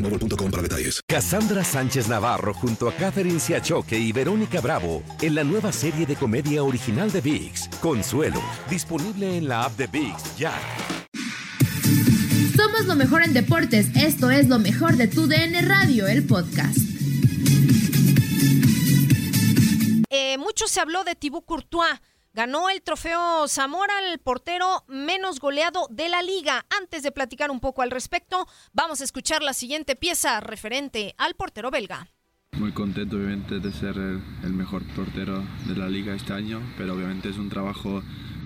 boostmobile.com para detalles. Cassandra Sánchez Navarro junto a Catherine Siachoque y Verónica Bravo en la nueva serie de comedia original de VIX, Consuelo, disponible en la app de VIX ya. Somos lo mejor en deportes. Esto es lo mejor de tu DN Radio, el podcast. Eh, mucho se habló de Thibaut Courtois. Ganó el trofeo Zamora, el portero menos goleado de la liga. Antes de platicar un poco al respecto, vamos a escuchar la siguiente pieza referente al portero belga. Muy contento obviamente de ser el, mejor portero de la liga este año, pero obviamente es un trabajo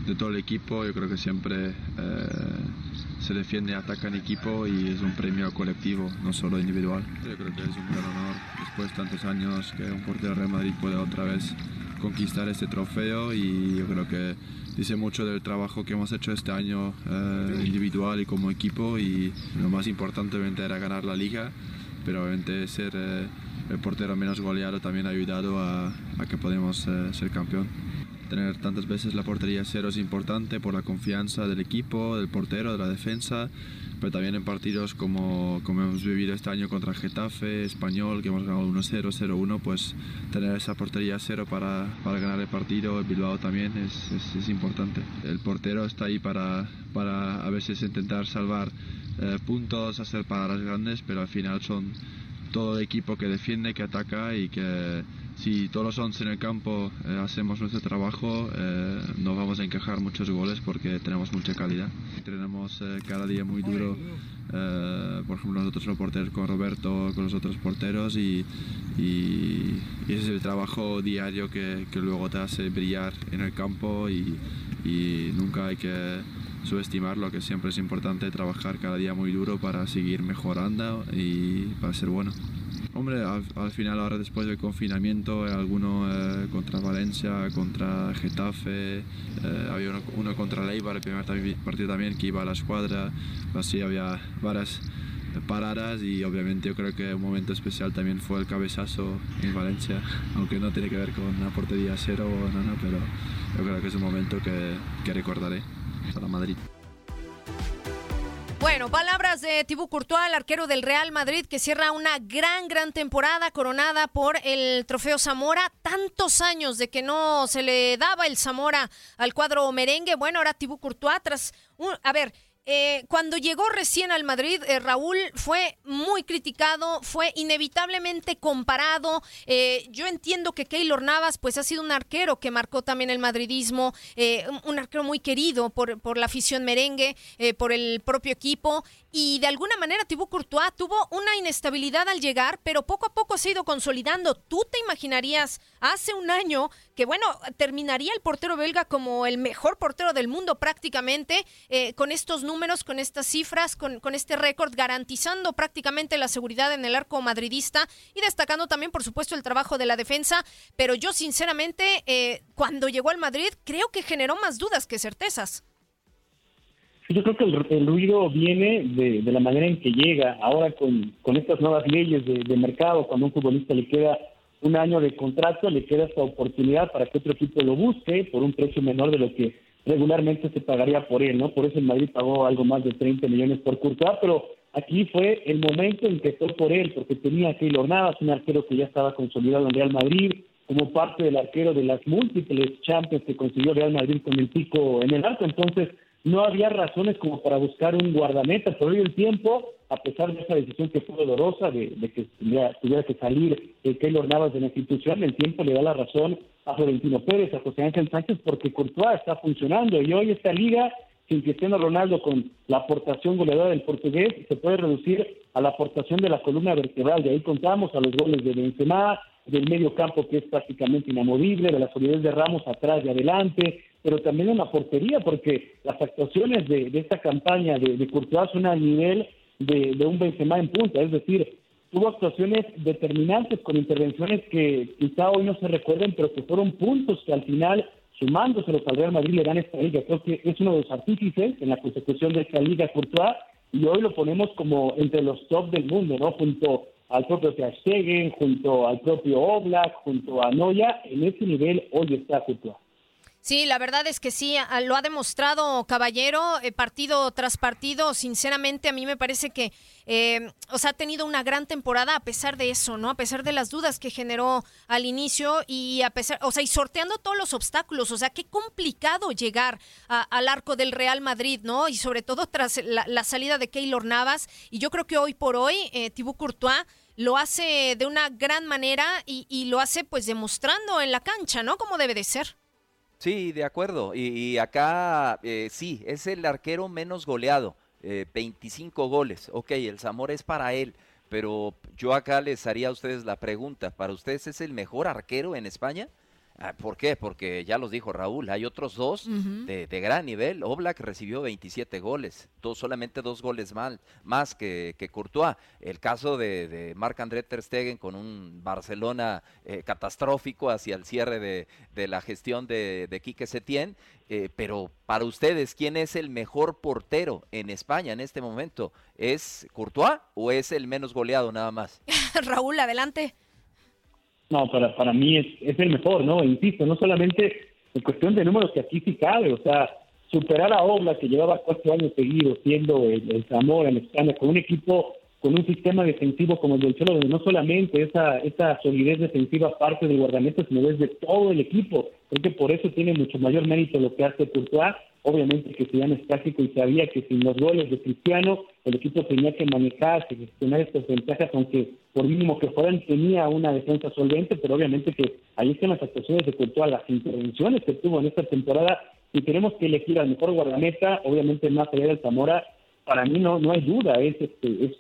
de todo el equipo. Yo creo que siempre eh, se defiende, ataca en equipo y es un premio colectivo, no solo individual. Yo creo que es un gran honor después de tantos años que un portero de Real Madrid pueda otra vez conquistar este trofeo y yo creo que dice mucho del trabajo que hemos hecho este año eh, individual y como equipo y lo más importante obviamente era ganar la liga, pero obviamente ser eh, el portero menos goleado también ha ayudado a, que podamos eh, ser campeón. Tener tantas veces la portería cero es importante por la confianza del equipo, del portero, de la defensa, pero también en partidos como, como hemos vivido este año contra Getafe, Español, que hemos ganado 1-0, 0-1, pues tener esa portería cero para, para ganar el partido, el Bilbao también es, es, es importante. El portero está ahí para, para a veces intentar salvar eh, puntos, hacer paradas grandes, pero al final son todo el equipo que defiende, que ataca y que si todos los 11 en el campo eh, hacemos nuestro trabajo, eh, no vamos a encajar muchos goles porque tenemos mucha calidad. Entrenamos eh, cada día muy duro, eh, por ejemplo nosotros los porteros con Roberto, con los otros porteros y, y- ese es el trabajo diario que, luego te hace brillar en el campo y, y nunca hay que subestimarlo, que siempre es importante trabajar cada día muy duro para seguir mejorando y para ser bueno. Hombre, al, al final ahora después del confinamiento, eh, alguno eh, contra Valencia, contra Getafe, eh, había uno, uno contra Leibar, el primer partido también que iba a la escuadra, así había varias paradas y obviamente yo creo que un momento especial también fue el cabezazo en Valencia, aunque no tiene que ver con una portería cero o nada, pero yo creo que es un momento que, que recordaré para Madrid. Bueno, palabras de Thibaut Courtois, el arquero del Real Madrid, que cierra una gran, gran temporada coronada por el trofeo Zamora. Tantos años de que no se le daba el Zamora al cuadro merengue. Bueno, ahora Thibaut Courtois tras... un- a ver, eh, cuando llegó recién al Madrid, eh, Raúl fue muy criticado, fue inevitablemente comparado. Eh, yo entiendo que Keylor Navas, pues ha sido un arquero que marcó también el madridismo, eh, un, un arquero muy querido por, por la afición merengue, por el propio equipo. Y de alguna manera Thibaut Courtois tuvo una inestabilidad al llegar, pero poco a poco se ha ido consolidando. ¿Tú te imaginarías hace un año que, bueno, terminaría el portero belga como el mejor portero del mundo prácticamente, eh, con estos números, con estas cifras, con, con este récord, garantizando prácticamente la seguridad en el arco madridista y destacando también, por supuesto, el trabajo de la defensa? Pero yo, sinceramente, eh, cuando llegó al Madrid, creo que generó más dudas que certezas. Yo creo que el, ruido viene de, la manera en que llega ahora con, con estas nuevas leyes de, de mercado, cuando a un futbolista le queda un año de contrato, le queda esta oportunidad para que otro equipo lo busque por un precio menor de lo que regularmente se pagaría por él, ¿no? Por eso el Madrid pagó algo más de 30 millones por Courtois, pero aquí fue el momento en que fue por él, porque tenía a Keylor Navas, un arquero que ya estaba consolidado en Real Madrid, como parte del arquero de las múltiples Champions que consiguió Real Madrid con el pico en el arco, entonces no había razones como para buscar un guardameta, pero hoy el tiempo, a pesar de esa decisión que fue dolorosa de, que tuviera, que salir el Keylor Navas de la institución, el tiempo le da la razón a Florentino Pérez, a José Ángel Sánchez, porque Courtois está funcionando y hoy esta liga sin Cristiano Ronaldo con la aportación goleadora del portugués se puede reducir a la aportación de la columna vertebral. De ahí contamos a los goles de Benzema, del medio campo que es prácticamente inamovible, de la solidez de Ramos atrás y adelante, pero también en la portería, porque las actuaciones de, esta campaña de, de Courtois son al nivel de, un Benzema en punta, es decir, tuvo actuaciones determinantes con intervenciones que quizá hoy no se recuerden, pero que fueron puntos que al final, sumándoselos al Real Madrid, le dan esta liga. Creo que es uno de los artífices en la consecución de esta liga Courtois y hoy lo ponemos como entre los top del mundo, ¿no? Junto al propio Ter junto al propio Oblak, junto a Noya, en ese nivel hoy está Courtois. Sí, la verdad es que sí, lo ha demostrado Caballero, eh, partido tras partido. Sinceramente, a mí me parece que, eh, o sea, ha tenido una gran temporada a pesar de eso, ¿no? A pesar de las dudas que generó al inicio y a pesar, o sea, y sorteando todos los obstáculos. O sea, qué complicado llegar al arco del Real Madrid, ¿no? Y sobre todo tras la, salida de Keylor Navas. Y yo creo que hoy por hoy, eh, Thibaut Courtois lo hace de una gran manera y, y lo hace pues demostrando en la cancha, ¿no? Como debe de ser. Sí, de acuerdo. Y, acá eh, sí, es el arquero menos goleado, 25 eh, goles. Ok, el Zamora es para él, pero yo acá les haría a ustedes la pregunta, ¿para ustedes es el mejor arquero en España? Ah, ¿Por qué? Porque ya los dijo Raúl, hay otros dos de, gran nivel. Oblak recibió 27 goles, dos, solamente dos goles mal, más que, que Courtois. El caso de, de Marc-André Ter Stegen con un Barcelona eh, catastrófico hacia el cierre de, la gestión de, de Quique Setién. Eh, pero para ustedes, ¿quién es el mejor portero en España en este momento? ¿Es Courtois o es el menos goleado nada más? Raúl, adelante. No, para, para mí es, es el mejor, ¿no? Insisto, no solamente en cuestión de números que aquí sí cabe, o sea, superar a Obla, que llevaba cuatro años seguidos siendo el, el Zamora en España, con un equipo con un sistema defensivo como el del Cholo, donde no solamente esa, esa solidez defensiva parte del guardameta, sino desde todo el equipo. Creo que por eso tiene mucho mayor mérito lo que hace Courtois. Obviamente que Zidane es táctico y sabía que sin los goles de Cristiano, el equipo tenía que manejarse, gestionar estas ventajas, aunque por mínimo que fueran, tenía una defensa solvente, pero obviamente que ahí están las actuaciones de Courtois, las intervenciones que tuvo en esta temporada, y tenemos que elegir al mejor guardameta, obviamente más allá del Zamora, para mí no, no hay duda, es, este, es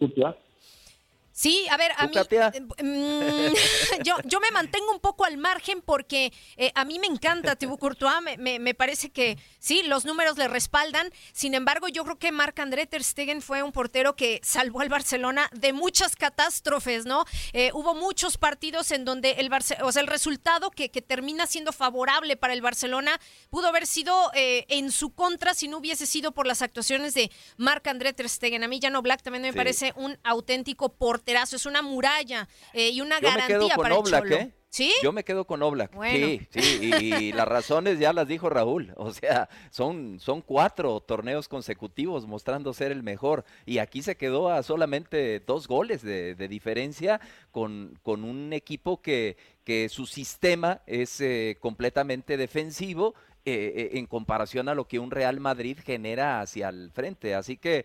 Sí, a ver, a mí eh, mm, yo, yo me mantengo un poco al margen porque eh, a mí me encanta Thibaut Courtois, me, me, parece que sí, los números le respaldan. Sin embargo, yo creo que Marc André ter Stegen fue un portero que salvó al Barcelona de muchas catástrofes, ¿no? Eh, hubo muchos partidos en donde el o sea, el resultado que, que, termina siendo favorable para el Barcelona pudo haber sido en su contra si no hubiese sido por las actuaciones de Marc André ter Stegen. A mí Jano Black también me parece un auténtico portero es una muralla eh, y una garantía para el Cholo. ¿eh? ¿Sí? Yo me quedo con Oblak. Sí, sí, y, las razones ya las dijo Raúl. O sea, son, son cuatro torneos consecutivos mostrando ser el mejor. Y aquí se quedó a solamente dos goles de, diferencia con, con, un equipo que, que su sistema es eh, completamente defensivo en comparación a lo que un Real Madrid genera hacia el frente. Así que eh,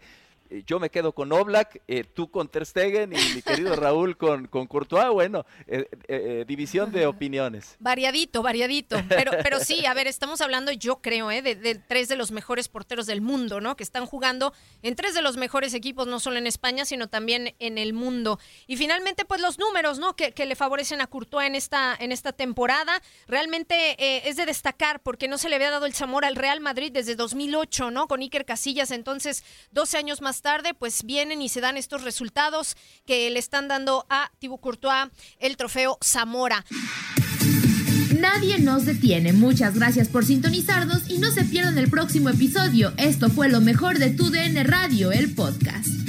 yo me quedo con Oblak, eh, tú con Ter Stegen y mi querido Raúl con, con Courtois. Bueno, eh, división de opiniones. Variadito, variadito. Pero, pero sí, a ver, estamos hablando, yo creo, de, de, tres de los mejores porteros del mundo, ¿no? Que están jugando en tres de los mejores equipos, no solo en España, sino también en el mundo. Y finalmente, pues los números, ¿no? Que, que le favorecen a Courtois en esta, en esta temporada. Realmente es de destacar porque no se le había dado el Zamora al Real Madrid desde 2008, ¿no? Con Iker Casillas, entonces 12 años más tarde, pues vienen y se dan estos resultados que le están dando a Thibaut Courtois el trofeo Zamora. Nadie nos detiene. Muchas gracias por sintonizarnos y no se pierdan el próximo episodio. Esto fue lo mejor de tu DN Radio, el podcast.